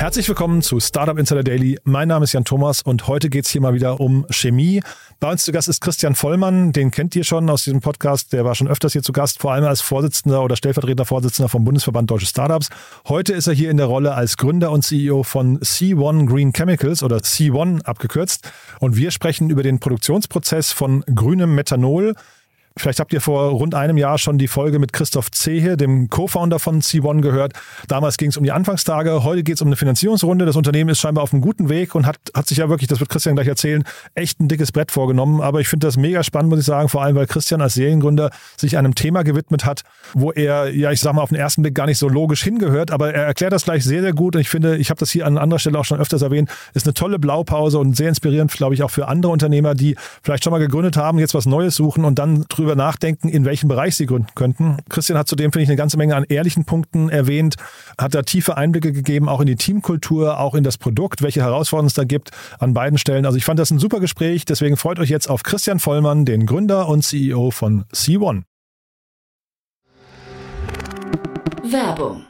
Herzlich willkommen zu Startup Insider Daily. Mein Name ist Jan Thomas und heute geht es hier mal wieder um Chemie. Bei uns zu Gast ist Christian Vollmann, den kennt ihr schon aus diesem Podcast. Der war schon öfters hier zu Gast, vor allem als Vorsitzender oder stellvertretender Vorsitzender vom Bundesverband Deutsche Startups. Heute ist er hier in der Rolle als Gründer und CEO von C1 Green Chemicals oder C1 abgekürzt. Und wir sprechen über den Produktionsprozess von grünem Methanol. Vielleicht habt ihr vor rund einem Jahr schon die Folge mit Christoph Zehe, dem Co-Founder von C1, gehört. Damals ging es um die Anfangstage, heute geht es um eine Finanzierungsrunde. Das Unternehmen ist scheinbar auf einem guten Weg und hat, hat sich ja wirklich, das wird Christian gleich erzählen, echt ein dickes Brett vorgenommen. Aber ich finde das mega spannend, muss ich sagen, vor allem, weil Christian als Seriengründer sich einem Thema gewidmet hat, wo er, ja, ich sag mal, auf den ersten Blick gar nicht so logisch hingehört, aber er erklärt das gleich sehr, sehr gut. Und ich finde, ich habe das hier an anderer Stelle auch schon öfters erwähnt, ist eine tolle Blaupause und sehr inspirierend, glaube ich, auch für andere Unternehmer, die vielleicht schon mal gegründet haben, jetzt was Neues suchen und dann drüber nachdenken, in welchem Bereich sie gründen könnten. Christian hat zudem, finde ich, eine ganze Menge an ehrlichen Punkten erwähnt, hat da tiefe Einblicke gegeben, auch in die Teamkultur, auch in das Produkt, welche Herausforderungen es da gibt an beiden Stellen. Also ich fand das ein super Gespräch, deswegen freut euch jetzt auf Christian Vollmann, den Gründer und CEO von C1. Werbung.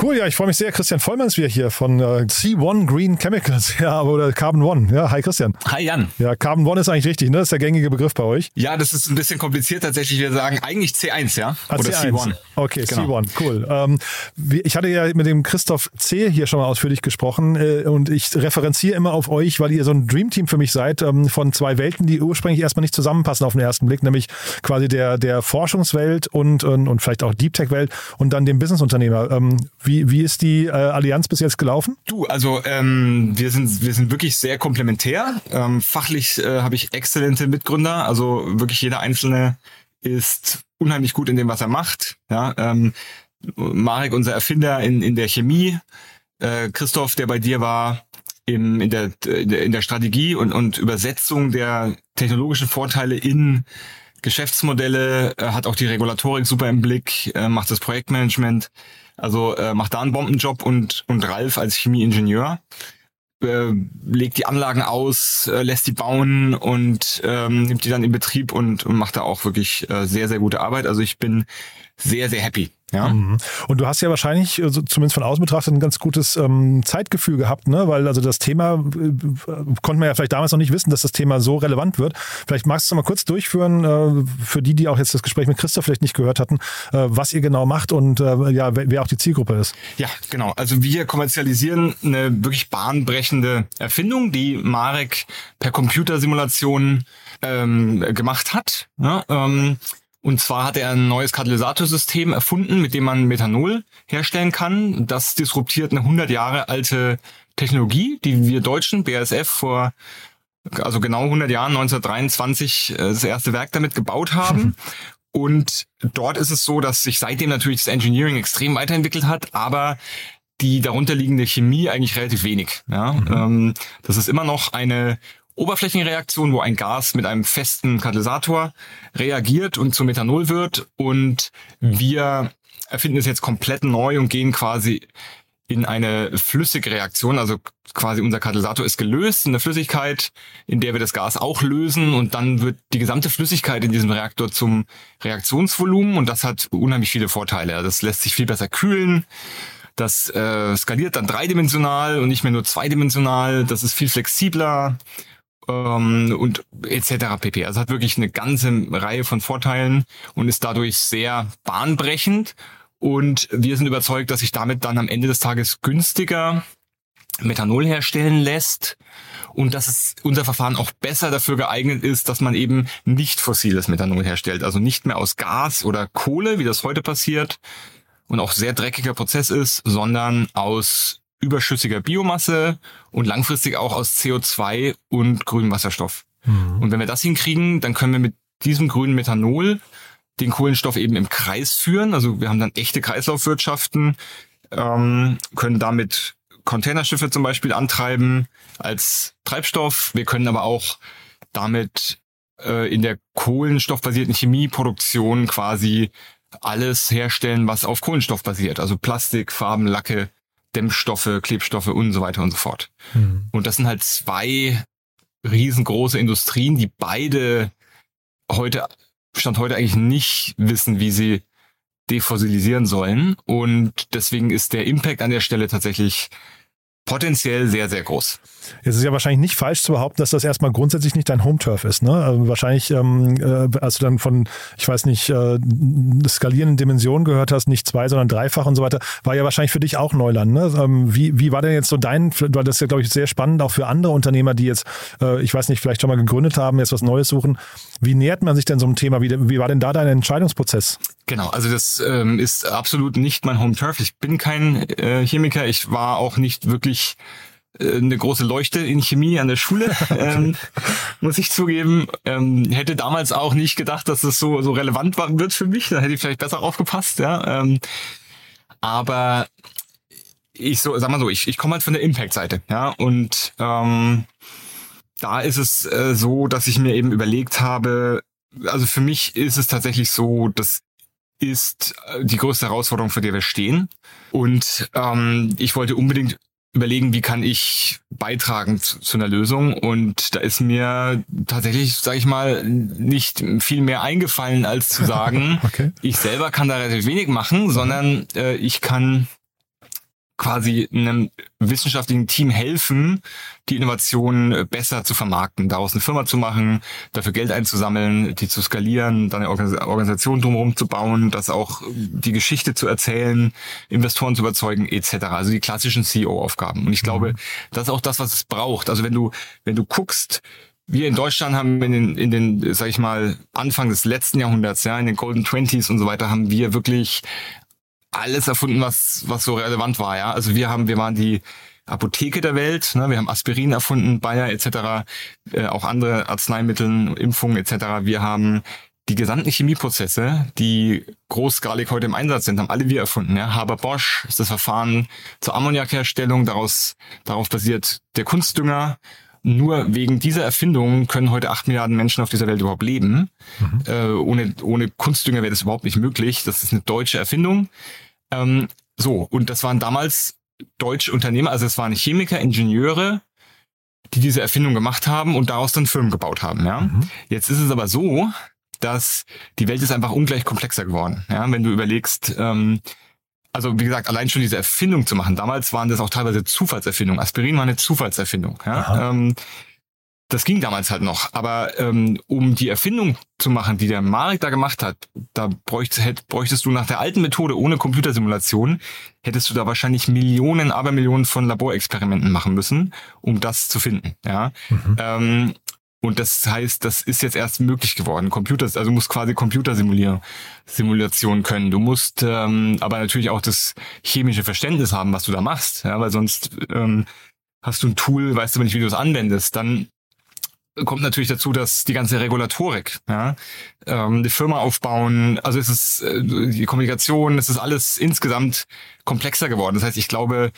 Cool, ja, ich freue mich sehr. Christian Vollmann ist wieder hier von äh, C1 Green Chemicals, ja, oder Carbon One. Ja, hi Christian. Hi Jan. Ja, Carbon One ist eigentlich richtig, ne? Das ist der gängige Begriff bei euch. Ja, das ist ein bisschen kompliziert tatsächlich. Wir sagen eigentlich C1, ja? Ah, Oder C1. C1. Okay, Genau. C1, cool. Ähm, ich hatte ja mit dem Christoph C. hier schon mal ausführlich gesprochen äh, und ich referenziere immer auf euch, weil ihr so ein Dreamteam für mich seid, ähm, von zwei Welten, die ursprünglich erstmal nicht zusammenpassen auf den ersten Blick, nämlich quasi der, der Forschungswelt und, und, und vielleicht auch Deep Tech-Welt und dann dem Businessunternehmer. Ähm, wie, wie ist die äh, Allianz bis jetzt gelaufen? Du, also ähm, wir sind wir sind wirklich sehr komplementär. Ähm, fachlich äh, habe ich exzellente Mitgründer. Also wirklich jeder einzelne ist unheimlich gut in dem, was er macht. Ja, ähm, Marek, unser Erfinder in in der Chemie, äh, Christoph, der bei dir war im, in, der, in der Strategie und und Übersetzung der technologischen Vorteile in Geschäftsmodelle, äh, hat auch die Regulatorik super im Blick, äh, macht das Projektmanagement. Also äh, macht da einen Bombenjob und, und Ralf als Chemieingenieur äh, legt die Anlagen aus, äh, lässt die bauen und ähm, nimmt die dann in Betrieb und, und macht da auch wirklich äh, sehr, sehr gute Arbeit. Also ich bin sehr, sehr happy. Ja. Mhm. Und du hast ja wahrscheinlich, also zumindest von außen betrachtet, ein ganz gutes ähm, Zeitgefühl gehabt, ne? Weil also das Thema äh, konnte man ja vielleicht damals noch nicht wissen, dass das Thema so relevant wird. Vielleicht magst du mal kurz durchführen, äh, für die, die auch jetzt das Gespräch mit Christoph vielleicht nicht gehört hatten, äh, was ihr genau macht und äh, ja, wer, wer auch die Zielgruppe ist. Ja, genau. Also wir kommerzialisieren eine wirklich bahnbrechende Erfindung, die Marek per Computersimulation ähm, gemacht hat. Ja, ähm, und zwar hat er ein neues Katalysatorsystem erfunden, mit dem man Methanol herstellen kann. Das disruptiert eine 100 Jahre alte Technologie, die wir Deutschen, BASF, vor also genau 100 Jahren, 1923, äh, das erste Werk damit gebaut haben. Und dort ist es so, dass sich seitdem natürlich das Engineering extrem weiterentwickelt hat, aber die darunterliegende Chemie eigentlich relativ wenig. Ja? Ähm, das ist immer noch eine Oberflächenreaktion, wo ein Gas mit einem festen Katalysator reagiert und zu Methanol wird. Und wir erfinden es jetzt komplett neu und gehen quasi in eine flüssige Reaktion. Also quasi unser Katalysator ist gelöst in eine Flüssigkeit, in der wir das Gas auch lösen und dann wird die gesamte Flüssigkeit in diesem Reaktor zum Reaktionsvolumen und das hat unheimlich viele Vorteile. Das lässt sich viel besser kühlen. Das äh, skaliert dann dreidimensional und nicht mehr nur zweidimensional. Das ist viel flexibler ähm, und etc. pp. Also hat wirklich eine ganze Reihe von Vorteilen und ist dadurch sehr bahnbrechend. Und wir sind überzeugt, dass sich damit dann am Ende des Tages günstiger Methanol herstellen lässt und dass es unser Verfahren auch besser dafür geeignet ist, dass man eben nicht fossiles Methanol herstellt, also nicht mehr aus Gas oder Kohle, wie das heute passiert und auch sehr dreckiger Prozess ist, sondern aus überschüssiger Biomasse und langfristig auch aus CO2 und grünem Wasserstoff. Mhm. Und wenn wir das hinkriegen, dann können wir mit diesem grünen Methanol den Kohlenstoff eben im Kreis führen. Also wir haben dann echte Kreislaufwirtschaften, ähm, können damit Containerschiffe zum Beispiel antreiben als Treibstoff. Wir können aber auch damit äh, in der kohlenstoffbasierten Chemieproduktion quasi alles herstellen, was auf Kohlenstoff basiert. Also Plastik, Farben, Lacke, Dämmstoffe, Klebstoffe und so weiter und so fort. Mhm. Und das sind halt zwei riesengroße Industrien, die beide heute, Stand heute eigentlich nicht wissen, wie sie defossilisieren sollen. Und deswegen ist der Impact an der Stelle tatsächlich potenziell sehr, sehr groß. Es ist ja wahrscheinlich nicht falsch zu behaupten, dass das erstmal grundsätzlich nicht dein Home-Turf ist. Ne? Also wahrscheinlich, ähm, äh, als du dann von, ich weiß nicht, äh, skalierenden Dimensionen gehört hast, nicht zwei, sondern dreifach und so weiter, war ja wahrscheinlich für dich auch Neuland. Ne? Ähm, wie, wie war denn jetzt so dein, weil das ist ja, glaube ich, sehr spannend, auch für andere Unternehmer, die jetzt, äh, ich weiß nicht, vielleicht schon mal gegründet haben, jetzt was Neues suchen. Wie nähert man sich denn so einem Thema? Wie, wie war denn da dein Entscheidungsprozess? Genau, also das ähm, ist absolut nicht mein Home Turf. Ich bin kein äh, Chemiker. Ich war auch nicht wirklich äh, eine große Leuchte in Chemie an der Schule, ähm, muss ich zugeben. Ähm, hätte damals auch nicht gedacht, dass es so, so relevant wird für mich. Da hätte ich vielleicht besser aufgepasst, ja. Ähm, aber ich so, sag mal so, ich, ich komme halt von der Impact-Seite, ja. Und ähm, da ist es äh, so, dass ich mir eben überlegt habe, also für mich ist es tatsächlich so, dass ist äh, die größte Herausforderung, vor der wir stehen. Und ähm, ich wollte unbedingt überlegen, wie kann ich beitragen zu, zu, einer Lösung. Und da ist mir tatsächlich, sage ich mal, nicht viel mehr eingefallen, als zu sagen, okay. ich selber kann da relativ wenig machen, sondern äh, ich kann quasi einem wissenschaftlichen Team helfen, die Innovationen besser zu vermarkten, daraus eine Firma zu machen, dafür Geld einzusammeln, die zu skalieren, dann eine Organisation drumherum zu bauen, das auch die Geschichte zu erzählen, Investoren zu überzeugen, etc. Also die klassischen CEO-Aufgaben. Und ich glaube, mhm. das ist auch das, was es braucht. Also wenn du, wenn du guckst, wir in Deutschland haben in den, in den, sag ich mal, Anfang des letzten Jahrhunderts, ja, in den Golden Twenties und so weiter, haben wir wirklich alles erfunden, was, was so relevant war, ja. Also wir haben, wir waren die Apotheke der Welt, ne? wir haben Aspirin erfunden, Bayer etc., äh, auch andere Arzneimittel, Impfungen etc. Wir haben die gesamten Chemieprozesse, die großskalig heute im Einsatz sind, haben alle wir erfunden. Ja? Haber Bosch ist das Verfahren zur Ammoniakherstellung, daraus, darauf basiert der Kunstdünger. Nur wegen dieser Erfindung können heute acht Milliarden Menschen auf dieser Welt überhaupt leben. Mhm. Äh, ohne, ohne Kunstdünger wäre das überhaupt nicht möglich. Das ist eine deutsche Erfindung. Ähm, so, und das waren damals deutsche Unternehmer, also es waren Chemiker, Ingenieure, die diese Erfindung gemacht haben und daraus dann Firmen gebaut haben. Ja? Mhm. Jetzt ist es aber so, dass die Welt ist einfach ungleich komplexer geworden. Ja? Wenn du überlegst, ähm, also wie gesagt, allein schon diese Erfindung zu machen. Damals waren das auch teilweise Zufallserfindungen. Aspirin war eine Zufallserfindung. Ja? Ähm, das ging damals halt noch. Aber ähm, um die Erfindung zu machen, die der Marek da gemacht hat, da bräuchtest, hätt, bräuchtest du nach der alten Methode ohne Computersimulation, hättest du da wahrscheinlich Millionen, Abermillionen von Laborexperimenten machen müssen, um das zu finden. Ja. Mhm. Ähm, und das heißt, das ist jetzt erst möglich geworden. Computer, also du musst quasi Computersimulation können. Du musst ähm, aber natürlich auch das chemische Verständnis haben, was du da machst. Ja, weil sonst ähm, hast du ein Tool, weißt du aber nicht, wie du es anwendest. Dann kommt natürlich dazu, dass die ganze Regulatorik, ja, ähm, die Firma aufbauen, also es ist äh, die Kommunikation, es ist alles insgesamt komplexer geworden. Das heißt, ich glaube,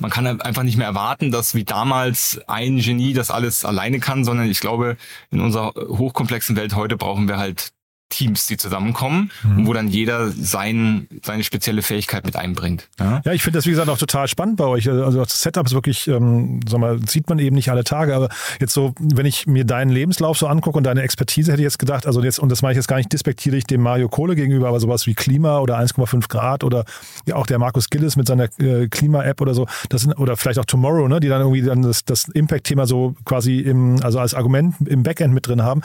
man kann einfach nicht mehr erwarten, dass wie damals ein Genie das alles alleine kann, sondern ich glaube, in unserer hochkomplexen Welt heute brauchen wir halt Teams, die zusammenkommen mhm. und wo dann jeder sein, seine spezielle Fähigkeit mit einbringt. Ja, ja ich finde das, wie gesagt, auch total spannend bei euch. Also das Setup ist wirklich, ähm, sag mal, sieht man eben nicht alle Tage, aber jetzt so, wenn ich mir deinen Lebenslauf so angucke und deine Expertise, hätte ich jetzt gedacht, also jetzt, und das meine ich jetzt gar nicht despektierlich dem Mario Kohle gegenüber, aber sowas wie Klima oder 1,5 Grad oder ja auch der Markus Gillis mit seiner äh, Klima-App oder so, das sind, oder vielleicht auch Tomorrow, ne, die dann irgendwie dann das, das Impact-Thema so quasi im, also als Argument im Backend mit drin haben,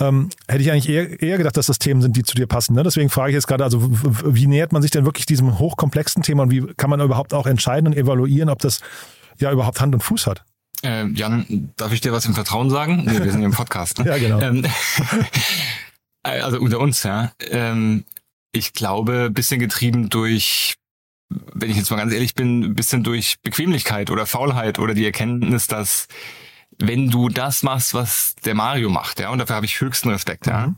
ähm, hätte ich eigentlich eher, eher gedacht, dass das Themen sind, die zu dir passen. Ne? Deswegen frage ich jetzt gerade, also wie nähert man sich denn wirklich diesem hochkomplexen Thema und wie kann man überhaupt auch entscheiden und evaluieren, ob das ja überhaupt Hand und Fuß hat? Äh, Jan, darf ich dir was im Vertrauen sagen? Nee, wir sind hier im Podcast. Ne? ja, genau. Ähm, also unter uns, ja. Ähm, ich glaube, bisschen getrieben durch, wenn ich jetzt mal ganz ehrlich bin, bisschen durch Bequemlichkeit oder Faulheit oder die Erkenntnis, dass wenn du das machst, was der Mario macht, ja, und dafür habe ich höchsten Respekt, mhm. ja.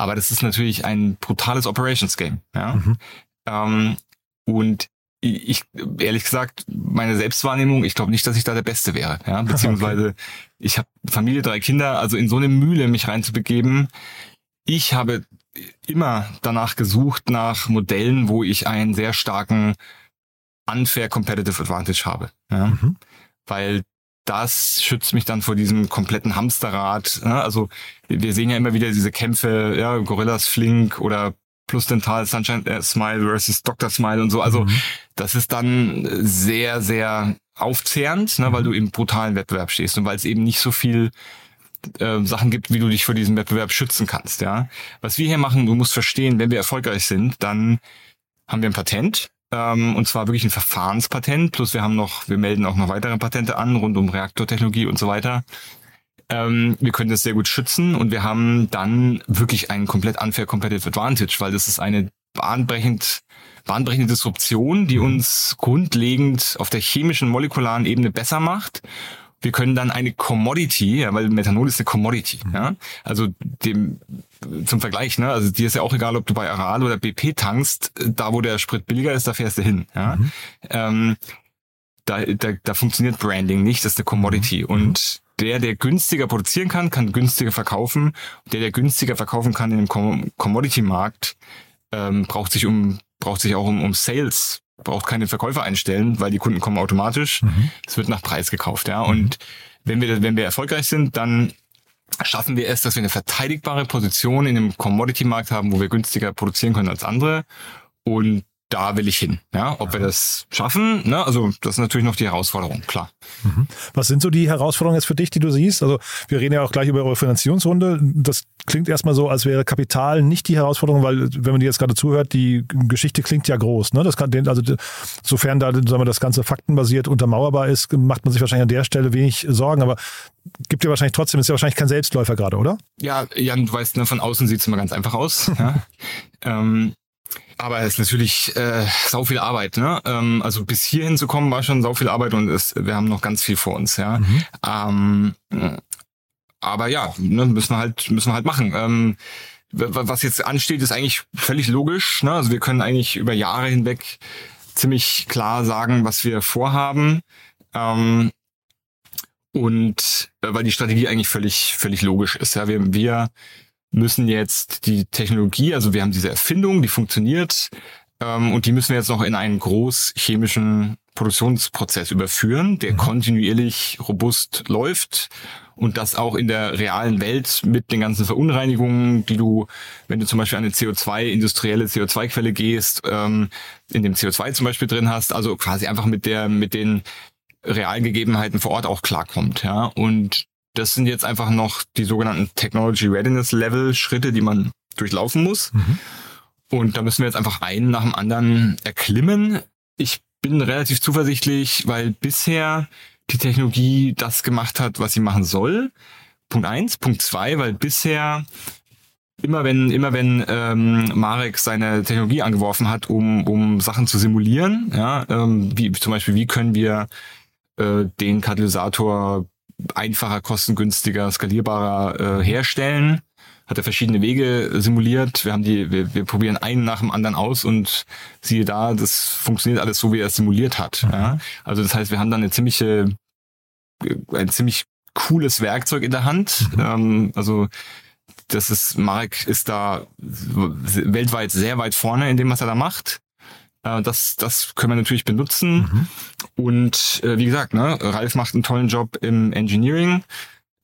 Aber das ist natürlich ein brutales Operations Game, ja. Mhm. Ähm, und ich, ehrlich gesagt, meine Selbstwahrnehmung, ich glaube nicht, dass ich da der Beste wäre, ja. Beziehungsweise okay. ich habe Familie, drei Kinder, also in so eine Mühle mich reinzubegeben. Ich habe immer danach gesucht nach Modellen, wo ich einen sehr starken unfair competitive advantage habe. Ja? Mhm. Weil das schützt mich dann vor diesem kompletten Hamsterrad. Ne? Also wir sehen ja immer wieder diese Kämpfe, ja, Gorillas Flink oder Plus Dental Sunshine äh, Smile versus Dr. Smile und so. Also mhm. das ist dann sehr, sehr aufzehrend, ne, weil du im brutalen Wettbewerb stehst und weil es eben nicht so viel äh, Sachen gibt, wie du dich vor diesem Wettbewerb schützen kannst. Ja, was wir hier machen, du musst verstehen, wenn wir erfolgreich sind, dann haben wir ein Patent ähm, und zwar wirklich ein Verfahrenspatent, plus wir haben noch, wir melden auch noch weitere Patente an, rund um Reaktortechnologie und so weiter. Ähm, wir können das sehr gut schützen und wir haben dann wirklich einen komplett unfair competitive advantage, weil das ist eine bahnbrechend, bahnbrechende Disruption, die uns grundlegend auf der chemischen, molekularen Ebene besser macht wir können dann eine Commodity, ja, weil Methanol ist eine Commodity, mhm. ja. Also dem zum Vergleich, ne? Also dir ist ja auch egal, ob du bei Aral oder BP tankst, da wo der Sprit billiger ist, da fährst du hin. Ja? Mhm. Ähm, da, da, da funktioniert Branding nicht, das ist eine Commodity. Mhm. Und der, der günstiger produzieren kann, kann günstiger verkaufen. Der, der günstiger verkaufen kann in dem Commodity-Markt, ähm, braucht sich um braucht sich auch um, um Sales braucht keine Verkäufer einstellen, weil die Kunden kommen automatisch. Mhm. Es wird nach Preis gekauft, ja. Und mhm. wenn wir, wenn wir erfolgreich sind, dann schaffen wir es, dass wir eine verteidigbare Position in dem Commodity-Markt haben, wo wir günstiger produzieren können als andere. Und da will ich hin. Ja, ob wir das schaffen, ne? also das ist natürlich noch die Herausforderung, klar. Mhm. Was sind so die Herausforderungen jetzt für dich, die du siehst? Also wir reden ja auch gleich über eure Finanzierungsrunde. Das klingt erstmal so, als wäre Kapital nicht die Herausforderung, weil wenn man dir jetzt gerade zuhört, die Geschichte klingt ja groß. Ne? Das kann, also sofern da sagen wir, das Ganze faktenbasiert untermauerbar ist, macht man sich wahrscheinlich an der Stelle wenig Sorgen. Aber gibt ja wahrscheinlich trotzdem, ist ja wahrscheinlich kein Selbstläufer gerade, oder? Ja, Jan, du weißt, ne, von außen sieht es immer ganz einfach aus. ja. ähm, aber es ist natürlich äh, sau viel Arbeit, ne? Ähm, also bis hierhin zu kommen war schon sau viel Arbeit und es, wir haben noch ganz viel vor uns, ja. Mhm. Ähm, aber ja, ne, müssen wir halt, müssen wir halt machen. Ähm, was jetzt ansteht, ist eigentlich völlig logisch. Ne? Also wir können eigentlich über Jahre hinweg ziemlich klar sagen, was wir vorhaben. Ähm, und äh, weil die Strategie eigentlich völlig, völlig logisch ist. Ja, wir, wir müssen jetzt die Technologie, also wir haben diese Erfindung, die funktioniert, ähm, und die müssen wir jetzt noch in einen großchemischen Produktionsprozess überführen, der mhm. kontinuierlich robust läuft und das auch in der realen Welt mit den ganzen Verunreinigungen, die du, wenn du zum Beispiel eine CO2, industrielle CO2-Quelle gehst, ähm, in dem CO2 zum Beispiel drin hast, also quasi einfach mit der, mit den realen Gegebenheiten vor Ort auch klarkommt, ja. Und das sind jetzt einfach noch die sogenannten Technology Readiness Level Schritte, die man durchlaufen muss. Mhm. Und da müssen wir jetzt einfach einen nach dem anderen erklimmen. Ich bin relativ zuversichtlich, weil bisher die Technologie das gemacht hat, was sie machen soll. Punkt eins. Punkt zwei, weil bisher immer wenn immer wenn ähm, Marek seine Technologie angeworfen hat, um um Sachen zu simulieren, ja, ähm, wie zum Beispiel wie können wir äh, den Katalysator einfacher, kostengünstiger, skalierbarer äh, herstellen. Hat er verschiedene Wege simuliert. Wir haben die, wir, wir probieren einen nach dem anderen aus und siehe da, das funktioniert alles so, wie er es simuliert hat. Mhm. Ja? Also das heißt, wir haben dann eine ziemliche, ein ziemlich cooles Werkzeug in der Hand. Mhm. Ähm, also das ist, Marek ist da weltweit sehr weit vorne in dem, was er da macht. Äh, das, das können wir natürlich benutzen. Mhm. Und äh, wie gesagt, ne, Ralf macht einen tollen Job im Engineering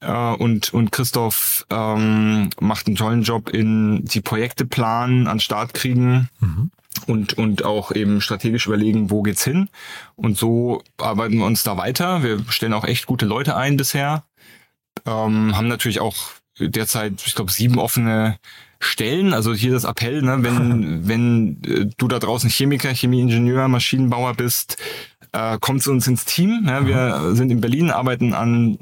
äh, und, und Christoph ähm, macht einen tollen Job in die Projekte planen, an Start kriegen. Mhm. Und, und auch eben strategisch überlegen, wo geht's hin. Und so arbeiten wir uns da weiter. Wir stellen auch echt gute Leute ein bisher. Ähm, haben natürlich auch derzeit, ich glaube, sieben offene Stellen. Also hier das Appell, ne, wenn, wenn äh, du da draußen Chemiker, Chemieingenieur, Maschinenbauer bist, äh, komm zu uns ins Team. Ja, wir sind in Berlin, arbeiten an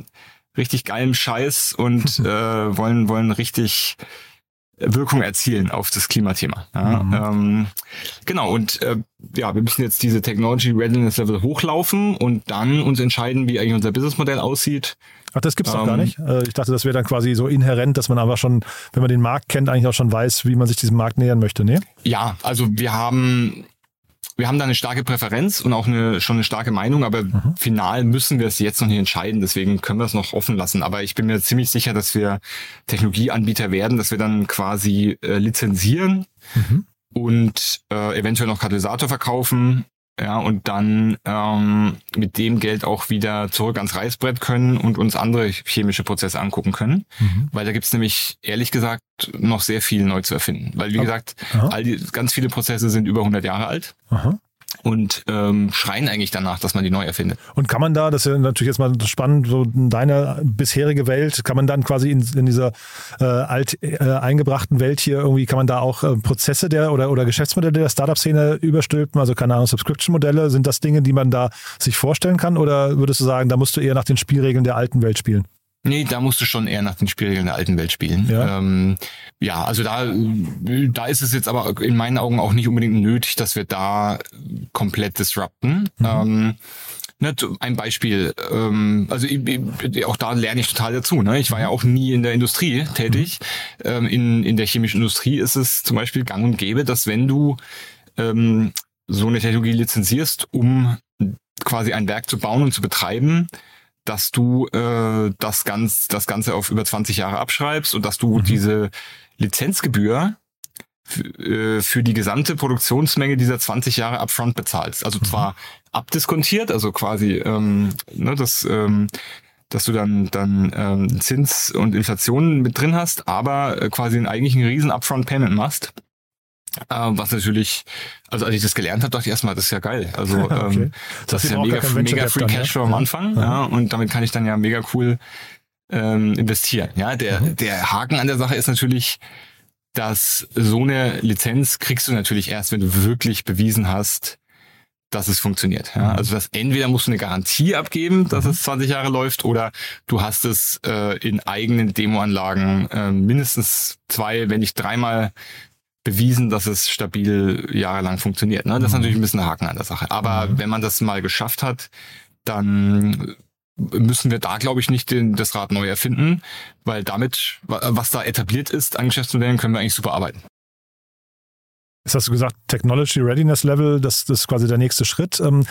richtig geilem Scheiß und äh, wollen, wollen richtig Wirkung erzielen auf das Klimathema. Ja, mhm. ähm, genau, und äh, ja, wir müssen jetzt diese Technology Readiness Level hochlaufen und dann uns entscheiden, wie eigentlich unser Businessmodell aussieht. Ach, das gibt's ähm, doch gar nicht. Äh, ich dachte, das wäre dann quasi so inhärent, dass man aber schon, wenn man den Markt kennt, eigentlich auch schon weiß, wie man sich diesem Markt nähern möchte, ne? Ja, also wir haben wir haben da eine starke Präferenz und auch eine, schon eine starke Meinung, aber mhm. final müssen wir es jetzt noch nicht entscheiden. Deswegen können wir es noch offen lassen. Aber ich bin mir ziemlich sicher, dass wir Technologieanbieter werden, dass wir dann quasi äh, lizenzieren mhm. und äh, eventuell noch Katalysator verkaufen ja, und dann ähm, mit dem Geld auch wieder zurück ans Reißbrett können und uns andere chemische Prozesse angucken können. Mhm. Weil da gibt's nämlich, ehrlich gesagt, noch sehr viel neu zu erfinden. Weil, wie gesagt, all die, ganz viele Prozesse sind über 100 Jahre alt. Aha und ähm, schreien eigentlich danach, dass man die neu erfindet. Und kann man da, das ist ja natürlich jetzt mal spannend, so deine bisherige Welt, kann man dann quasi in, in dieser äh, alt äh, eingebrachten Welt hier irgendwie, kann man da auch äh, Prozesse der oder, oder Geschäftsmodelle der Startup-Szene überstülpen? Also keine Ahnung, Subscription-Modelle, sind das Dinge, die man da sich vorstellen kann? Oder würdest du sagen, da musst du eher nach den Spielregeln der alten Welt spielen? Nee, da musst du schon eher nach den Spielregeln der alten Welt spielen. Ja, ähm, ja also da, da ist es jetzt aber in meinen Augen auch nicht unbedingt nötig, dass wir da komplett disrupten. Mhm. Ähm, ne, ein Beispiel, ähm, also auch da lerne ich total dazu. Ne? Ich war ja auch nie in der Industrie tätig. Mhm. Ähm, in, in der chemischen Industrie ist es zum Beispiel gang und gäbe, dass wenn du ähm, so eine Technologie lizenzierst, um quasi ein Werk zu bauen und zu betreiben, dass du äh, das, ganz, das Ganze auf über 20 Jahre abschreibst und dass du mhm. diese Lizenzgebühr äh, für die gesamte Produktionsmenge dieser 20 Jahre upfront bezahlst. Also mhm. zwar abdiskontiert, also quasi ähm, ne, das, ähm, dass du dann dann ähm, Zins und Inflation mit drin hast, aber äh, quasi einen eigentlichen riesen Upfront Payment machst. Äh, was natürlich, also als ich das gelernt habe, dachte ich erstmal, das ist ja geil. Also okay. ähm, das, das ist ja mega, mega Free Cash am Anfang, ja. ja. und damit kann ich dann ja mega cool ähm, investieren. Ja, der, mhm. der Haken an der Sache ist natürlich, dass so eine Lizenz kriegst du natürlich erst, wenn du wirklich bewiesen hast, dass es funktioniert. Ja? Mhm. Also das entweder musst du eine Garantie abgeben, dass mhm. es 20 Jahre läuft, oder du hast es äh, in eigenen Demoanlagen äh, mindestens zwei, wenn nicht dreimal bewiesen, dass es stabil jahrelang funktioniert. Ne? Das ist mhm. natürlich ein bisschen ein Haken an der Sache. Aber mhm. wenn man das mal geschafft hat, dann müssen wir da, glaube ich, nicht den, das Rad neu erfinden, weil damit, was da etabliert ist an Geschäftsmodellen, können wir eigentlich super arbeiten. Jetzt hast du gesagt, Technology Readiness Level, das, das ist quasi der nächste Schritt. Ähm,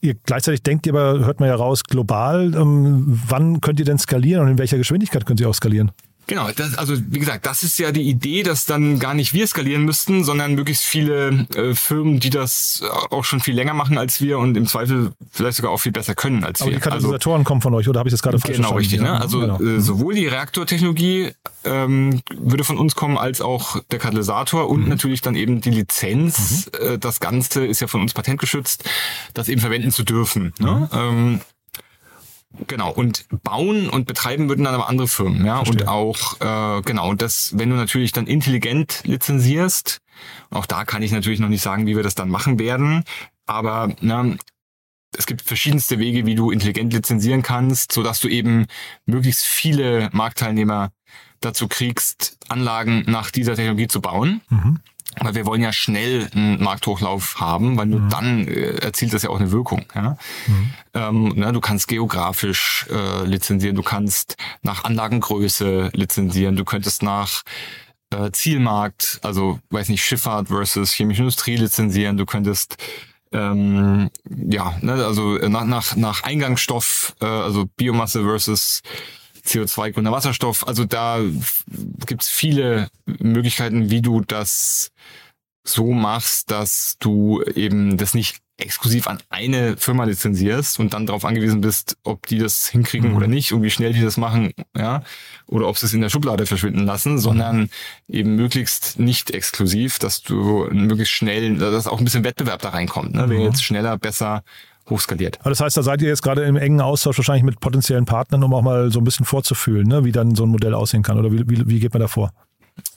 ihr gleichzeitig denkt ihr aber, hört man ja raus, global. Ähm, wann könnt ihr denn skalieren und in welcher Geschwindigkeit könnt ihr auch skalieren? Genau, das, also wie gesagt, das ist ja die Idee, dass dann gar nicht wir skalieren müssten, sondern möglichst viele äh, Firmen, die das auch schon viel länger machen als wir und im Zweifel vielleicht sogar auch viel besser können als Aber wir. die Katalysatoren also, kommen von euch, oder habe ich das gerade falsch genau, verstanden? Genau, richtig. Ne? Also genau. äh, sowohl die Reaktortechnologie ähm, würde von uns kommen, als auch der Katalysator und mhm. natürlich dann eben die Lizenz. Mhm. Äh, das Ganze ist ja von uns patentgeschützt, das eben verwenden zu dürfen. Ne? Mhm. Ähm, Genau, und bauen und betreiben würden dann aber andere Firmen, ja. Verstehe. Und auch, äh, genau, und das, wenn du natürlich dann intelligent lizenzierst, auch da kann ich natürlich noch nicht sagen, wie wir das dann machen werden, aber na, es gibt verschiedenste Wege, wie du intelligent lizenzieren kannst, so dass du eben möglichst viele Marktteilnehmer dazu kriegst, Anlagen nach dieser Technologie zu bauen. Mhm. Weil wir wollen ja schnell einen Markthochlauf haben, weil nur mhm. dann äh, erzielt das ja auch eine Wirkung. Ja? Mhm. Ähm, na, du kannst geografisch äh, lizenzieren, du kannst nach Anlagengröße lizenzieren, du könntest nach äh, Zielmarkt, also weiß nicht, Schifffahrt versus chemische Industrie lizenzieren, du könntest ähm, ja, ne, also nach, nach, nach Eingangsstoff, äh, also Biomasse versus CO2-grüner Wasserstoff. Also da gibt's viele Möglichkeiten, wie du das so machst, dass du eben das nicht exklusiv an eine Firma lizenzierst und dann darauf angewiesen bist, ob die das hinkriegen mhm. oder nicht und wie schnell die das machen, ja, oder ob sie es in der Schublade verschwinden lassen, sondern eben möglichst nicht exklusiv, dass du möglichst schnell, dass auch ein bisschen Wettbewerb da reinkommt, ne? Mhm. Wer jetzt schneller, besser hochskaliert. Aber das heißt, da seid ihr jetzt gerade im engen Austausch wahrscheinlich mit potenziellen Partnern, um auch mal so ein bisschen vorzufühlen, ne? wie dann so ein Modell aussehen kann oder wie, wie, wie geht man da vor?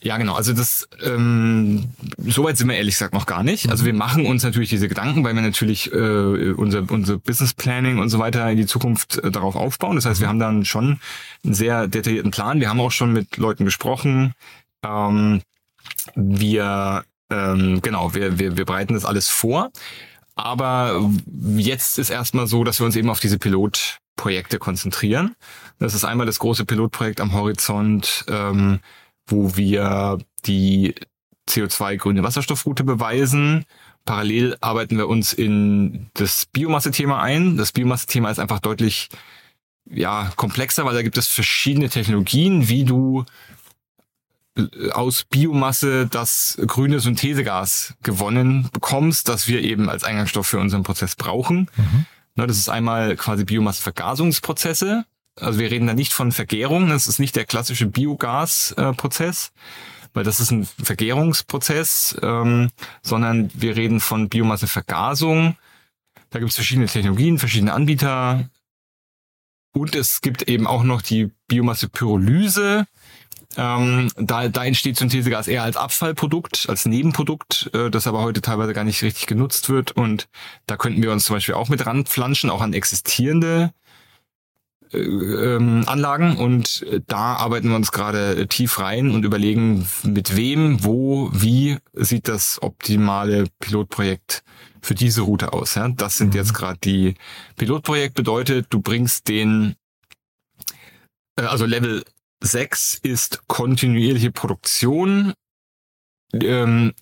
Ja, genau. Also das, ähm, soweit sind wir ehrlich gesagt noch gar nicht. Also wir mhm. machen uns natürlich diese Gedanken, weil wir natürlich äh, unser, unser Business Planning und so weiter in die Zukunft äh, darauf aufbauen. Das heißt, wir mhm. haben dann schon einen sehr detaillierten Plan. Wir haben auch schon mit Leuten gesprochen. Ähm, wir, ähm, genau, wir, wir, wir bereiten das alles vor. Aber jetzt ist erstmal so, dass wir uns eben auf diese Pilotprojekte konzentrieren. Das ist einmal das große Pilotprojekt am Horizont. Ähm, wo wir die CO2-grüne Wasserstoffroute beweisen. Parallel arbeiten wir uns in das Biomasse-Thema ein. Das Biomasse-Thema ist einfach deutlich ja, komplexer, weil da gibt es verschiedene Technologien, wie du aus Biomasse das grüne Synthesegas gewonnen bekommst, das wir eben als Eingangsstoff für unseren Prozess brauchen. Mhm. Das ist einmal quasi Biomassevergasungsprozesse. Also wir reden da nicht von Vergärung, das ist nicht der klassische Biogasprozess, weil das ist ein Vergärungsprozess, ähm, sondern wir reden von Biomassevergasung. Da gibt es verschiedene Technologien, verschiedene Anbieter. Und es gibt eben auch noch die Biomassepyrolyse. Ähm, da, da entsteht Synthesegas eher als Abfallprodukt, als Nebenprodukt, äh, das aber heute teilweise gar nicht richtig genutzt wird. Und da könnten wir uns zum Beispiel auch mit ranflanschen, auch an existierende äh, ähm, Anlagen und da arbeiten wir uns gerade tief rein und überlegen, mit wem, wo, wie sieht das optimale Pilotprojekt für diese Route aus. Ja? Das sind jetzt mhm. gerade die Pilotprojekt bedeutet, du bringst den, äh, also Level 6 ist kontinuierliche Produktion, ähm,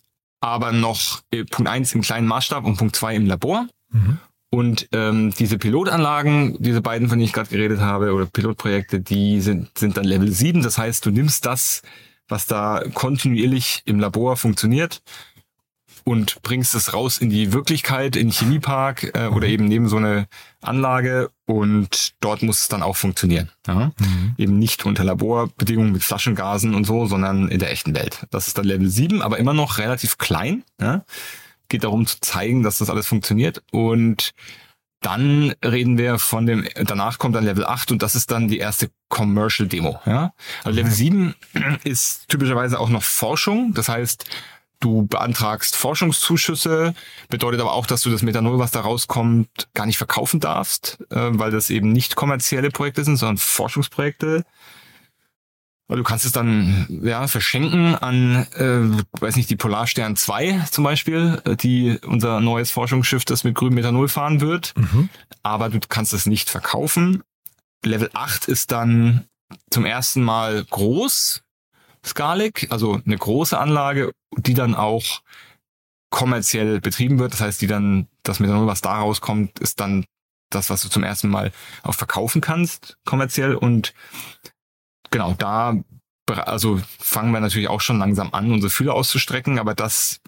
aber noch äh, Punkt 1 im kleinen Maßstab und Punkt 2 im Labor. Mhm. Und ähm, diese Pilotanlagen, diese beiden, von denen ich gerade geredet habe, oder Pilotprojekte, die sind, sind dann Level 7. Das heißt, du nimmst das, was da kontinuierlich im Labor funktioniert und bringst es raus in die Wirklichkeit, in den Chemiepark äh, oder eben neben so eine Anlage und dort muss es dann auch funktionieren. Ja? Mhm. Eben nicht unter Laborbedingungen mit Flaschengasen und so, sondern in der echten Welt. Das ist dann Level 7, aber immer noch relativ klein. Ja? geht darum zu zeigen, dass das alles funktioniert und dann reden wir von dem, danach kommt dann Level 8 und das ist dann die erste Commercial Demo. Ja? Also Level 7 ist typischerweise auch noch Forschung. Das heißt, du beantragst Forschungszuschüsse, bedeutet aber auch, dass du das Methanol, was da rauskommt, gar nicht verkaufen darfst, äh, weil das eben nicht kommerzielle Projekte sind, sondern Forschungsprojekte. Du kannst es dann ja verschenken an, äh, weiß nicht, die Polarstern 2 zum Beispiel, äh, die unser neues Forschungsschiff, das mit grünem Methanol fahren wird. Mhm. Aber du kannst es nicht verkaufen. Level 8 ist dann zum ersten Mal groß, skalig, also eine große Anlage, die dann auch kommerziell betrieben wird. Das heißt, die dann, das Methanol, was da rauskommt, ist dann das, was du zum ersten Mal auch verkaufen kannst, kommerziell. Und genau, da also fangen wir natürlich auch schon langsam an, unsere Fühler auszustrecken, aber das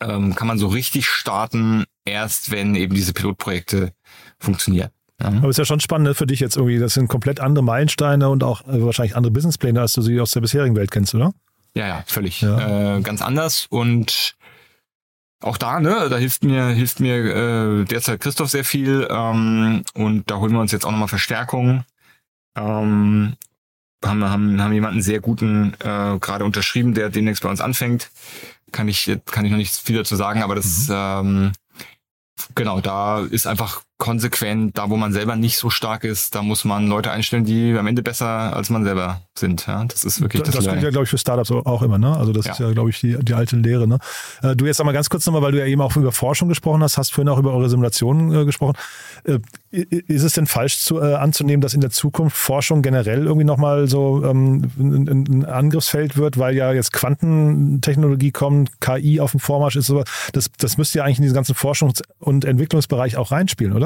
ähm, kann man so richtig starten, erst wenn eben diese Pilotprojekte funktionieren. Ja. Aber ist ja schon spannend ne, für dich jetzt irgendwie. Das sind komplett andere Meilensteine und auch äh, wahrscheinlich andere Businesspläne, als du sie aus der bisherigen Welt kennst, oder? Ja, ja, völlig. Ja. Äh, ganz anders und auch da, ne, da hilft mir, hilft mir äh, derzeit Christoph sehr viel ähm, und da holen wir uns jetzt auch nochmal Verstärkung. Ähm, haben, haben, haben jemanden sehr guten äh, gerade unterschrieben, der demnächst bei uns anfängt. Kann ich, kann ich noch nicht viel dazu sagen, aber das mhm. ähm, genau, da ist einfach konsequent, da wo man selber nicht so stark ist, da muss man Leute einstellen, die am Ende besser als man selber sind. Ja, das ist wirklich das. Das gilt ja, glaube ich, für Startups auch immer. Ne? Also das ja. ist ja, glaube ich, die, die alte Lehre. Ne? Äh, du jetzt einmal ganz kurz nochmal, weil du ja eben auch über Forschung gesprochen hast, hast vorhin auch über eure Simulationen äh, gesprochen. Äh, ist es denn falsch zu, äh, anzunehmen, dass in der Zukunft Forschung generell irgendwie nochmal so ähm, ein, ein, Angriffsfeld wird, weil ja jetzt Quantentechnologie kommt, KI auf dem Vormarsch ist, das, das müsste ja eigentlich in diesen ganzen Forschungs- und Entwicklungsbereich auch reinspielen, oder?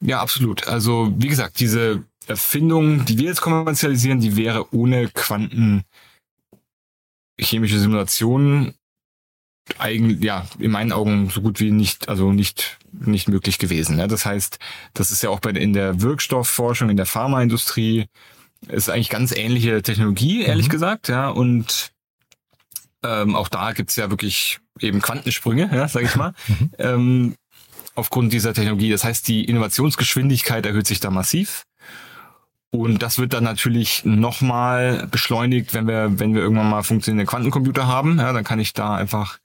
Ja, absolut. Also wie gesagt, diese Erfindung, die wir jetzt kommerzialisieren, die wäre ohne Quanten chemische Simulationen eigentlich, ja, in meinen Augen so gut wie nicht, also nicht, nicht möglich gewesen. Ja. Das heißt, das ist ja auch bei, in der Wirkstoffforschung, in der Pharmaindustrie, ist eigentlich ganz ähnliche Technologie, ehrlich mhm. gesagt, ja, und ähm, auch da gibt's ja wirklich eben Quantensprünge, ja, sage ich mal, mhm. ähm, aufgrund dieser Technologie. Das heißt, die Innovationsgeschwindigkeit erhöht sich da massiv. Und das wird dann natürlich nochmal beschleunigt, wenn wir, wenn wir irgendwann mal funktionierende Quantencomputer haben. Ja, dann kann ich da einfach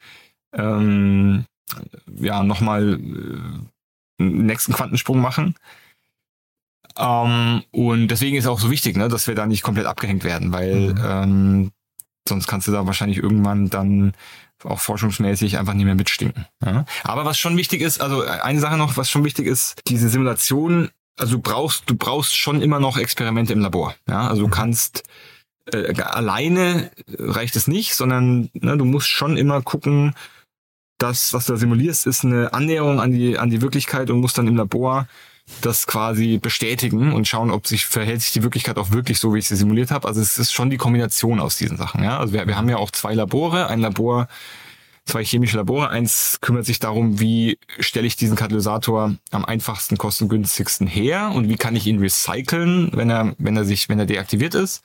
ähm, ja nochmal äh, einen nächsten Quantensprung machen. Ähm, und deswegen ist es auch so wichtig, ne, dass wir da nicht komplett abgehängt werden, weil mhm. ähm, sonst kannst du da wahrscheinlich irgendwann dann auch forschungsmäßig einfach nicht mehr mitstinken. Ja? Aber was schon wichtig ist, also eine Sache noch, was schon wichtig ist, diese Simulation also du brauchst, du brauchst schon immer noch Experimente im Labor. Ja, also du mhm. kannst äh, alleine reicht es nicht, sondern ne, du musst schon immer gucken, das, was du da simulierst, ist eine Annäherung an die, an die Wirklichkeit und musst dann im Labor das quasi bestätigen und schauen, ob sich verhält sich die Wirklichkeit auch wirklich so, wie ich sie simuliert habe. Also es ist schon die Kombination aus diesen Sachen. Ja, also wir, wir haben ja auch zwei Labore. Ein Labor zwei chemische Labore. Eins kümmert sich darum, wie stelle ich diesen Katalysator am einfachsten, kostengünstigsten her und wie kann ich ihn recyceln, wenn er, wenn er sich, wenn er deaktiviert ist.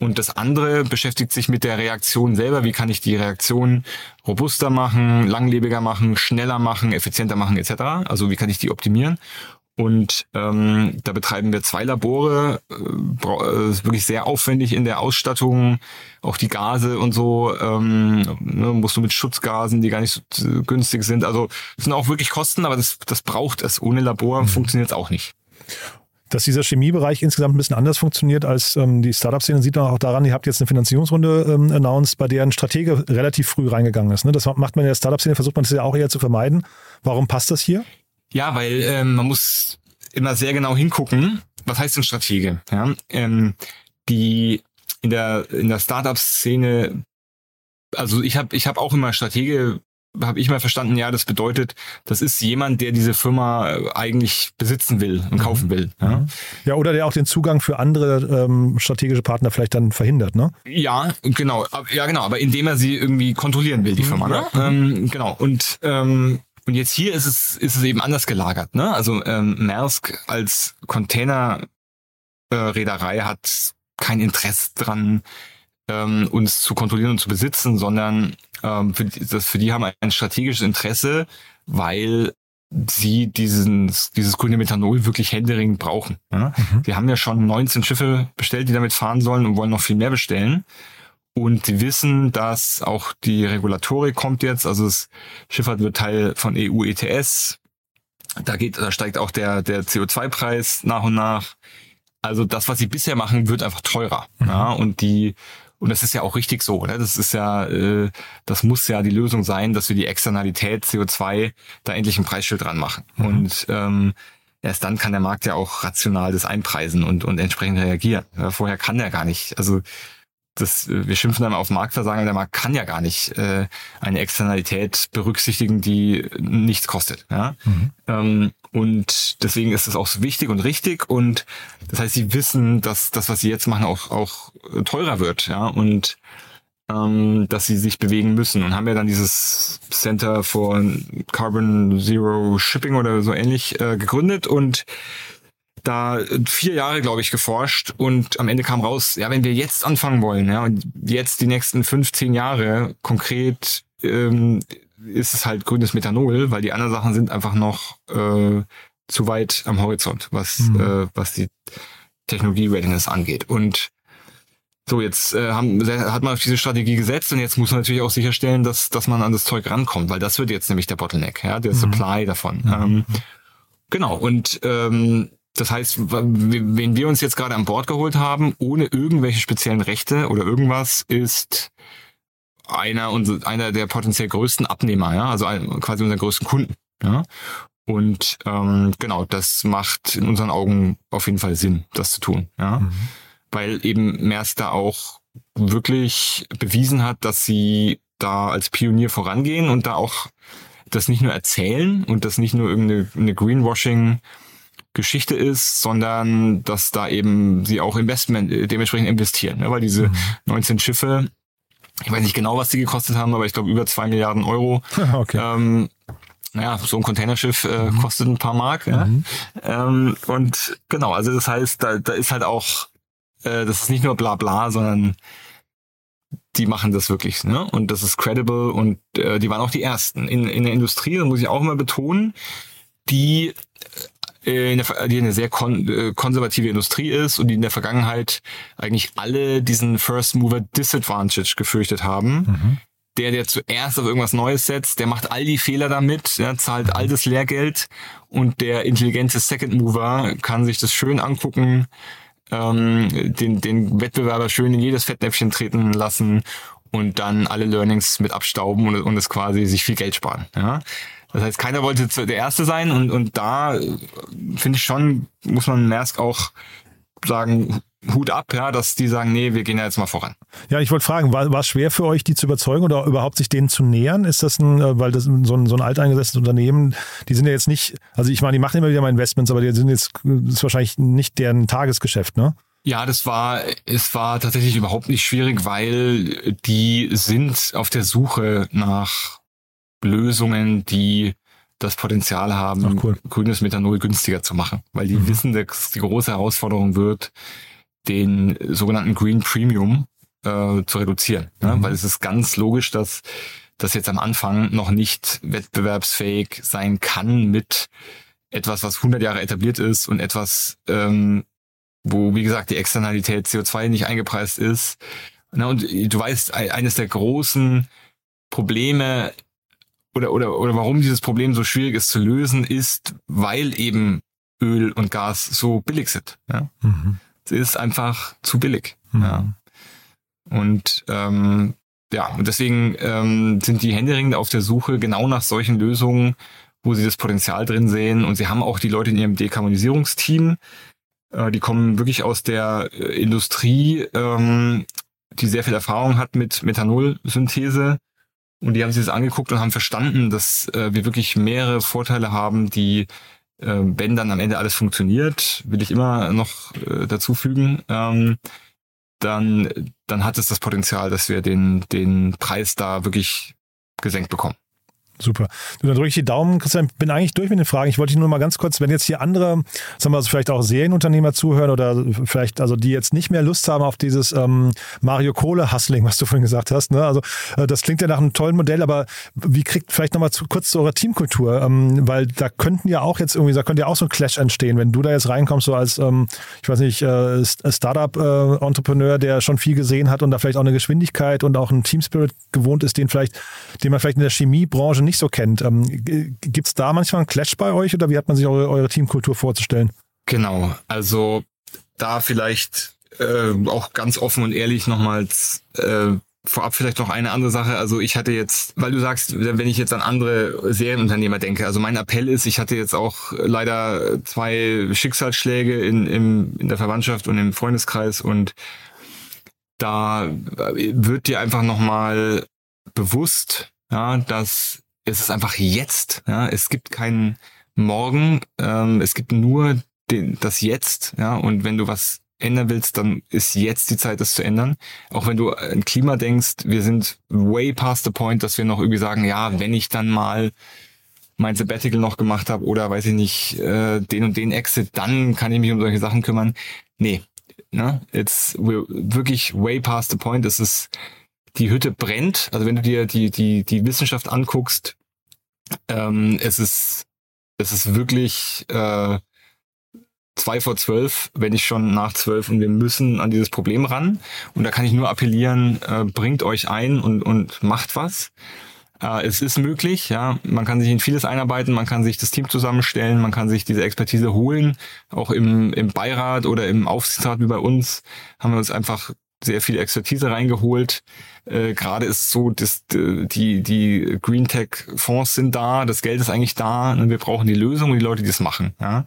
Und das andere beschäftigt sich mit der Reaktion selber. Wie kann ich die Reaktion robuster machen, langlebiger machen, schneller machen, effizienter machen etc. Also wie kann ich die optimieren? Und ähm, da betreiben wir zwei Labore, äh, ist wirklich sehr aufwendig in der Ausstattung, auch die Gase und so, ähm, ne, musst du mit Schutzgasen, die gar nicht so günstig sind. Also das sind auch wirklich Kosten, aber das, das braucht es. Ohne Labor mhm. funktioniert es auch nicht. Dass dieser Chemiebereich insgesamt ein bisschen anders funktioniert als ähm, die Startup-Szene, sieht man auch daran, ihr habt jetzt eine Finanzierungsrunde ähm, announced, bei der ein Stratege relativ früh reingegangen ist. Ne? Das macht man in der Startup-Szene, versucht man das ja auch eher zu vermeiden. Warum passt das hier? Ja, weil ähm, man muss immer sehr genau hingucken. Was heißt denn Stratege? Ja, ähm, die in der in der Startup-Szene, also ich habe ich habe auch immer Stratege habe ich mal verstanden, ja, das bedeutet, das ist jemand, der diese Firma äh, eigentlich besitzen will und mhm. kaufen will. Ja. Mhm. ja, oder der auch den Zugang für andere ähm, strategische Partner vielleicht dann verhindert, ne? Ja, genau. Ja, genau, aber indem er sie irgendwie kontrollieren will, die mhm. Firma. Ne? Ähm, genau. Und ähm, und jetzt hier ist es, ist es eben anders gelagert. Ne? Also ähm, Maersk als Containerreederei äh, hat kein Interesse dran, ähm, uns zu kontrollieren und zu besitzen, sondern ähm, für, die, das, für die haben ein strategisches Interesse, weil sie diesen, dieses grüne Methanol wirklich händeringend brauchen. Ja? Mhm. Die haben ja schon 19 Schiffe bestellt, die damit fahren sollen und wollen noch viel mehr bestellen. Und sie wissen, dass auch die Regulatorik kommt jetzt, also das Schifffahrt wird Teil von EU ETS. Da geht, da steigt auch der, der CO2-Preis nach und nach. Also das, was sie bisher machen, wird einfach teurer. Mhm. Ja, und die, und das ist ja auch richtig so. Ne? Das ist ja, äh, das muss ja die Lösung sein, dass wir die Externalität CO2 da endlich ein Preisschild dran machen. Mhm. Und ähm, erst dann kann der Markt ja auch rational das einpreisen und, und entsprechend reagieren. Ja, vorher kann der gar nicht. Also das, äh, wir schimpfen dann auf Marktversagen, der Markt kann ja gar nicht äh, eine Externalität berücksichtigen, die nichts kostet. Ja? Mhm. Ähm, und deswegen ist es auch so wichtig und richtig. Und das heißt, sie wissen, dass das, was sie jetzt machen, auch, auch teurer wird. Ja? Und ähm, dass sie sich bewegen müssen. Und haben ja dann dieses Center for Carbon Zero Shipping oder so ähnlich äh, gegründet. Und da vier Jahre, glaube ich, geforscht und am Ende kam raus, ja, wenn wir jetzt anfangen wollen, ja, und jetzt die nächsten 15 Jahre konkret ähm, ist es halt grünes Methanol, weil die anderen Sachen sind einfach noch äh, zu weit am Horizont, was, mhm. äh, was die Technologie-Readiness angeht. Und so, jetzt äh, haben, hat man auf diese Strategie gesetzt und jetzt muss man natürlich auch sicherstellen, dass, dass man an das Zeug rankommt, weil das wird jetzt nämlich der Bottleneck, ja, der mhm. Supply davon. Mhm. Ähm, genau, und ähm, das heißt, wen wir uns jetzt gerade an Bord geholt haben, ohne irgendwelche speziellen Rechte oder irgendwas, ist einer, unser, einer der potenziell größten Abnehmer, ja, also quasi unseren größten Kunden. Ja. Und ähm, genau, das macht in unseren Augen auf jeden Fall Sinn, das zu tun. Ja. Mhm. Weil eben Maersk da auch wirklich bewiesen hat, dass sie da als Pionier vorangehen und da auch das nicht nur erzählen und das nicht nur irgendeine Greenwashing Geschichte ist, sondern dass da eben sie auch Investment äh, dementsprechend investieren, ne? weil diese mhm. 19 Schiffe, ich weiß nicht genau, was die gekostet haben, aber ich glaube über zwei Milliarden Euro. okay. Ähm, naja, so ein Containerschiff äh, mhm. kostet ein paar Mark. Ja? Mhm. Ähm, und genau, also das heißt, da, da ist halt auch, äh, das ist nicht nur bla bla, sondern die machen das wirklich, ne? Und das ist credible und äh, die waren auch die ersten. In, in der Industrie, das muss ich auch immer betonen, die in der, die eine sehr kon äh, konservative Industrie ist und die in der Vergangenheit eigentlich alle diesen First Mover Disadvantage gefürchtet haben. Mhm. Der, der zuerst auf irgendwas Neues setzt, der macht all die Fehler damit, ja, zahlt all das Lehrgeld und der intelligente Second Mover kann sich das schön angucken, ähm, den, den Wettbewerber schön in jedes Fettnäpfchen treten lassen und dann alle Learnings mit abstauben und, und es quasi sich viel Geld sparen. Ja? Das heißt, keiner wollte der Erste sein und, und da äh, finde ich schon, muss man Maersk auch sagen, Hut ab, ja, dass die sagen, nee, wir gehen ja jetzt mal voran. Ja, ich wollte fragen, war, war es schwer für euch, die zu überzeugen oder überhaupt sich denen zu nähern? Ist das ein, äh, weil das so ein, so ein alteingesessenes Unternehmen, die sind ja jetzt nicht, also ich meine, die machen immer wieder mal Investments, aber die sind jetzt, das ist wahrscheinlich nicht deren Tagesgeschäft, ne? Ja, das war, es war tatsächlich überhaupt nicht schwierig, weil die sind auf der Suche nach Lösungen, die das Potenzial haben, cool. grünes Methanol günstiger zu machen, weil die mhm. wissen, dass die große Herausforderung wird, den sogenannten Green Premium äh, zu reduzieren. Mhm. Ja, weil es ist ganz logisch, dass das jetzt am Anfang noch nicht wettbewerbsfähig sein kann mit etwas, was 100 Jahre etabliert ist und etwas, ähm, wo, wie gesagt, die Externalität CO2 nicht eingepreist ist. Na, und du weißt, eines der großen Probleme oder, oder, oder warum dieses Problem so schwierig ist zu lösen, ist, weil eben Öl und Gas so billig sind. Ja? Mhm. Es ist einfach zu billig. Mhm. Ja. Und ähm, ja, und deswegen ähm, sind die Händeringend auf der Suche genau nach solchen Lösungen, wo sie das Potenzial drin sehen. Und sie haben auch die Leute in ihrem Dekarbonisierungsteam, äh, die kommen wirklich aus der äh, Industrie, ähm, die sehr viel Erfahrung hat mit Methanolsynthese und die haben sich das angeguckt und haben verstanden, dass äh, wir wirklich mehrere Vorteile haben, die, äh, wenn dann am Ende alles funktioniert, will ich immer noch äh, dazu fügen, ähm, dann, dann hat es das Potenzial, dass wir den, den Preis da wirklich gesenkt bekommen. Super. Du, dann drücke ich die Daumen. Christian, bin eigentlich durch mit den Fragen. Ich wollte dich nur mal ganz kurz, wenn jetzt hier andere, sagen wir also vielleicht auch Serienunternehmer zuhören oder vielleicht, also die jetzt nicht mehr Lust haben auf dieses ähm, Mario Kohle-Hustling, was du vorhin gesagt hast. Ne? Also äh, das klingt ja nach einem tollen Modell, aber wie kriegt vielleicht nochmal zu, kurz zu eurer Teamkultur? Ähm, weil da könnten ja auch jetzt irgendwie, da könnte ja auch so ein Clash entstehen, wenn du da jetzt reinkommst, so als, ähm, ich weiß nicht, äh, Startup-Entrepreneur, äh, der schon viel gesehen hat und da vielleicht auch eine Geschwindigkeit und auch ein Teamspirit gewohnt ist, den vielleicht, den man vielleicht in der Chemiebranche nicht so kennt. Ähm, Gibt es da manchmal einen Clash bei euch oder wie hat man sich eure, eure Teamkultur vorzustellen? Genau, also da vielleicht äh, auch ganz offen und ehrlich nochmals äh, vorab vielleicht noch eine andere Sache. Also ich hatte jetzt, weil du sagst, wenn ich jetzt an andere Serienunternehmer denke, also mein Appell ist, ich hatte jetzt auch leider zwei Schicksalsschläge in, im, in der Verwandtschaft und im Freundeskreis und da wird dir einfach nochmal bewusst, ja, dass es ist einfach jetzt. Ja, es gibt keinen Morgen. Ähm, es gibt nur den, das Jetzt. Ja, und wenn du was ändern willst, dann ist jetzt die Zeit, das zu ändern. Auch wenn du an Klima denkst, wir sind way past the point, dass wir noch irgendwie sagen, ja, wenn ich dann mal mein Sabbatical noch gemacht habe oder weiß ich nicht, äh, den und den Exit, dann kann ich mich um solche Sachen kümmern. Nee, ne? It's we're wirklich way past the point. Es ist die Hütte brennt. Also wenn du dir die, die, die Wissenschaft anguckst, ähm, es ist, es ist wirklich äh, zwei vor zwölf, wenn ich schon nach zwölf und wir müssen an dieses Problem ran. Und da kann ich nur appellieren, äh, bringt euch ein und, und macht was. Äh, es ist möglich, ja. Man kann sich in vieles einarbeiten, man kann sich das Team zusammenstellen, man kann sich diese Expertise holen. Auch im, im Beirat oder im Aufsichtsrat wie bei uns haben wir uns einfach sehr viel Expertise reingeholt. Äh, Gerade ist so, dass die, die Green Tech Fonds sind da, das Geld ist eigentlich da, und ne, wir brauchen die Lösung und die Leute, die das machen. Ja.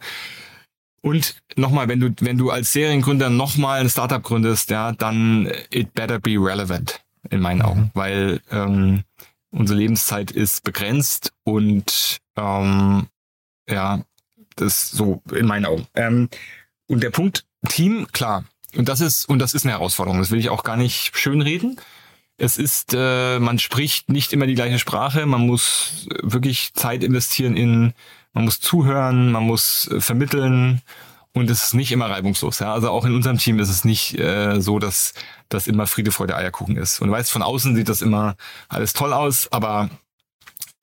Und nochmal, wenn du, wenn du als Seriengründer nochmal ein Startup gründest, ja, dann it better be relevant in meinen Augen, mhm. weil ähm, unsere Lebenszeit ist begrenzt und ähm, ja, Das ist so in meinen Augen. Ähm, und der Punkt Team, klar. Und das ist, und das ist eine Herausforderung. Das will ich auch gar nicht schönreden. Es ist, äh, man spricht nicht immer die gleiche Sprache. Man muss wirklich Zeit investieren in, man muss zuhören, man muss äh, vermitteln. Und es ist nicht immer reibungslos. Ja? Also auch in unserem Team ist es nicht äh, so, dass das immer Friede, Freude, Eierkuchen ist. Und weißt, von außen sieht das immer alles toll aus, aber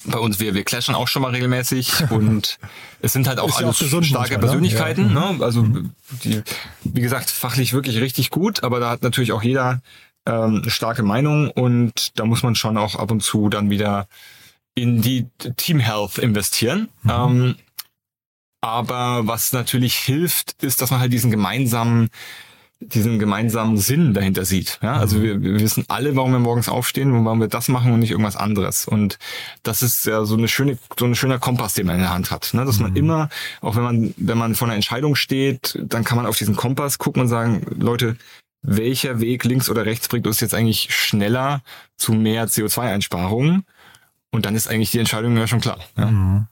bei uns, wir, wir clashen auch schon mal regelmäßig und es sind halt auch Ist ja alles auch gesund starke ne? Persönlichkeiten. Ja. Ne? Also die, wie gesagt, fachlich wirklich richtig gut, aber da hat natürlich auch jeder ähm, eine starke Meinung und da muss man schon auch ab und zu dann wieder in die Team Health investieren. Ähm, aber was natürlich hilft, ist, dass man halt diesen gemeinsamen diesen gemeinsamen Sinn dahinter sieht. Ja, also wir, wir wissen alle, warum wir morgens aufstehen und warum wir das machen und nicht irgendwas anderes. Und das ist ja so eine schöne, so ein schöner Kompass, den man in der Hand hat. Ne? Dass man immer, auch wenn man, wenn man vor einer Entscheidung steht, dann kann man auf diesen Kompass gucken und sagen, Leute, welcher Weg links oder rechts bringt uns jetzt eigentlich schneller zu mehr CO2-Einsparungen? Und dann ist eigentlich die Entscheidung ja schon klar. Ja?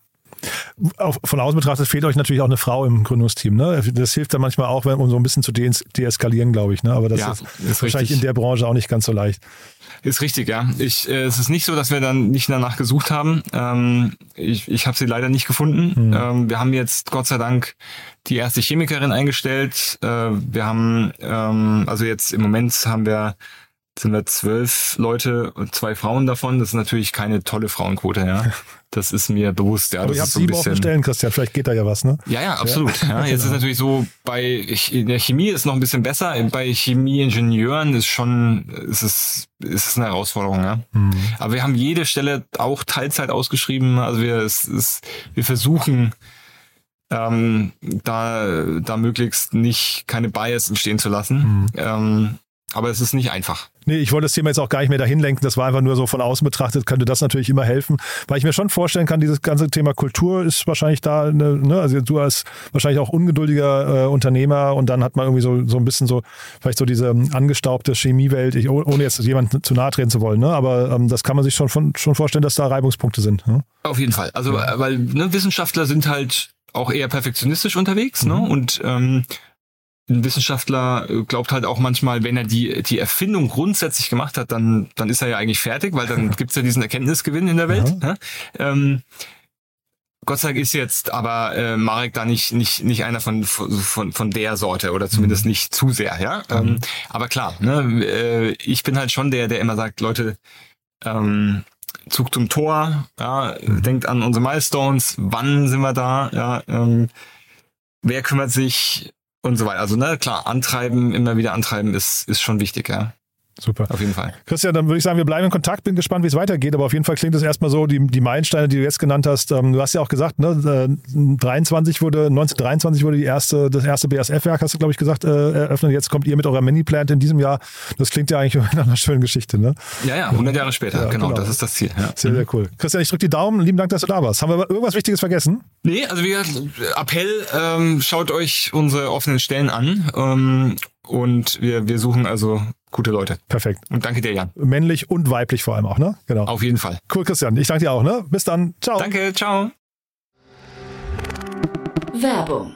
Auch von außen betrachtet fehlt euch natürlich auch eine Frau im Gründungsteam. Ne? Das hilft dann manchmal auch, wenn- um so ein bisschen zu de deeskalieren, glaube ich. Ne? Aber das Ja, ist, ist wahrscheinlich in der Branche auch nicht ganz so leicht. Ist richtig, ja. Ich, äh, es ist nicht so, dass wir dann nicht danach gesucht haben. Ähm, ich ich habe sie leider nicht gefunden. Ähm, wir haben jetzt Gott sei Dank die erste Chemikerin eingestellt. Äh, wir haben, ähm, also jetzt im Moment haben wir sind wir zwölf Leute und zwei Frauen davon. Das ist natürlich keine tolle Frauenquote, ja. Das ist mir bewusst, ja. Aber das ihr habt so sieben offene bisschen. Stellen, Christian. Vielleicht geht da ja was, ne? Ja, ja, absolut. Ja, jetzt ist natürlich so, bei in der Chemie ist noch ein bisschen besser. Bei Chemieingenieuren ist schon, ist es, ist es eine Herausforderung, ja. Aber wir haben jede Stelle auch Teilzeit ausgeschrieben. Also wir, es ist, wir versuchen, ähm, da, da möglichst nicht keine Bias entstehen zu lassen. Ähm, aber es ist nicht einfach. Nee, ich wollte das Thema jetzt auch gar nicht mehr dahin lenken. Das war einfach nur so von außen betrachtet, könnte das natürlich immer helfen. Weil ich mir schon vorstellen kann, dieses ganze Thema Kultur ist wahrscheinlich da, ne, ne? also du als wahrscheinlich auch ungeduldiger äh, Unternehmer und dann hat man irgendwie so, so ein bisschen so, vielleicht so diese ähm, angestaubte Chemiewelt, ich, oh- ohne jetzt jemandem zu nahe treten zu wollen, ne? aber ähm, das kann man sich schon, von, schon vorstellen, dass da Reibungspunkte sind. Ne? Auf jeden Fall. Also, äh, weil ne, Wissenschaftler sind halt auch eher perfektionistisch unterwegs, ne? Und ähm, ein Wissenschaftler äh, glaubt halt auch manchmal, wenn er die, die Erfindung grundsätzlich gemacht hat, dann, dann ist er ja eigentlich fertig, weil dann gibt's ja diesen Erkenntnisgewinn in der Welt. Ne? Ähm, Gott sei Dank ist jetzt aber äh, Marek da nicht, nicht, nicht einer von, von, von der Sorte oder zumindest nicht zu sehr, ja. Ähm, aber klar, ne, äh, ich bin halt schon der, der immer sagt, Leute, ähm, Zug zum Tor, ja, denkt an unsere Milestones, wann sind wir da, ja, ähm, wer kümmert sich und so weiter. Also, ne, klar, antreiben, immer wieder antreiben ist, ist schon wichtig, ja, Super. auf jeden Fall. Christian, dann würde ich sagen, wir bleiben in Kontakt. Bin gespannt, wie es weitergeht. Aber auf jeden Fall klingt es erstmal so, die, die Meilensteine, die du jetzt genannt hast. Ähm, du hast ja auch gesagt, ne, äh, 23 wurde, 1923 wurde die erste, das erste BASF-Werk, hast du, glaube ich, gesagt, äh, eröffnet. Jetzt kommt ihr mit eurer Mini-Plant in diesem Jahr. Das klingt ja eigentlich nach einer schönen Geschichte, ne? Ja, ja, 100 Jahre später, Ja, genau, genau. das ist das Ziel. Ja. Sehr, sehr cool. Christian, ich drücke die Daumen. Lieben Dank, dass du da warst. Haben wir irgendwas Wichtiges vergessen? Nee, also wie gesagt, Appell, ähm, schaut euch unsere offenen Stellen an ähm, und wir, wir suchen also gute Leute. Perfekt. Und danke dir, Jan. Männlich und weiblich vor allem auch, ne? Genau. Auf jeden Fall. Cool, Christian. Ich danke dir auch, ne? Bis dann. Ciao. Danke, ciao. Werbung.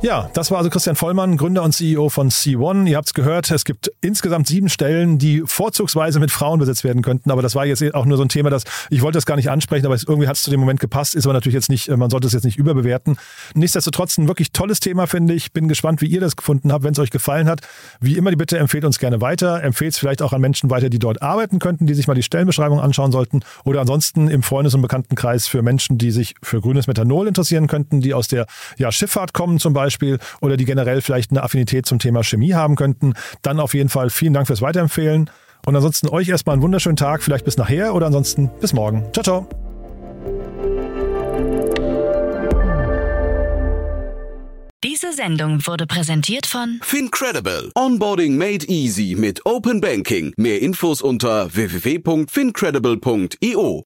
Ja, das war also Christian Vollmann, Gründer und CEO von C1. Ihr habt es gehört, es gibt insgesamt sieben Stellen, die vorzugsweise mit Frauen besetzt werden könnten. Aber das war jetzt auch nur so ein Thema, das ich wollte das gar nicht ansprechen, aber irgendwie hat es zu dem Moment gepasst, ist aber natürlich jetzt nicht, man sollte es jetzt nicht überbewerten. Nichtsdestotrotz ein wirklich tolles Thema, finde ich. Bin gespannt, wie ihr das gefunden habt, wenn es euch gefallen hat. Wie immer die Bitte, empfehlt uns gerne weiter. Empfehlt es vielleicht auch an Menschen weiter, die dort arbeiten könnten, die sich mal die Stellenbeschreibung anschauen sollten. Oder ansonsten im Freundes- und Bekanntenkreis für Menschen, die sich für grünes Methanol interessieren könnten, die aus der ja, Schifffahrt kommen zum Beispiel Beispiel oder die generell vielleicht eine Affinität zum Thema Chemie haben könnten, dann auf jeden Fall vielen Dank fürs Weiterempfehlen. Und ansonsten euch erstmal einen wunderschönen Tag, vielleicht bis nachher oder ansonsten bis morgen. Ciao, ciao. Diese Sendung wurde präsentiert von Fincredible. Onboarding made easy mit Open Banking. Mehr Infos unter www.fincredible.io.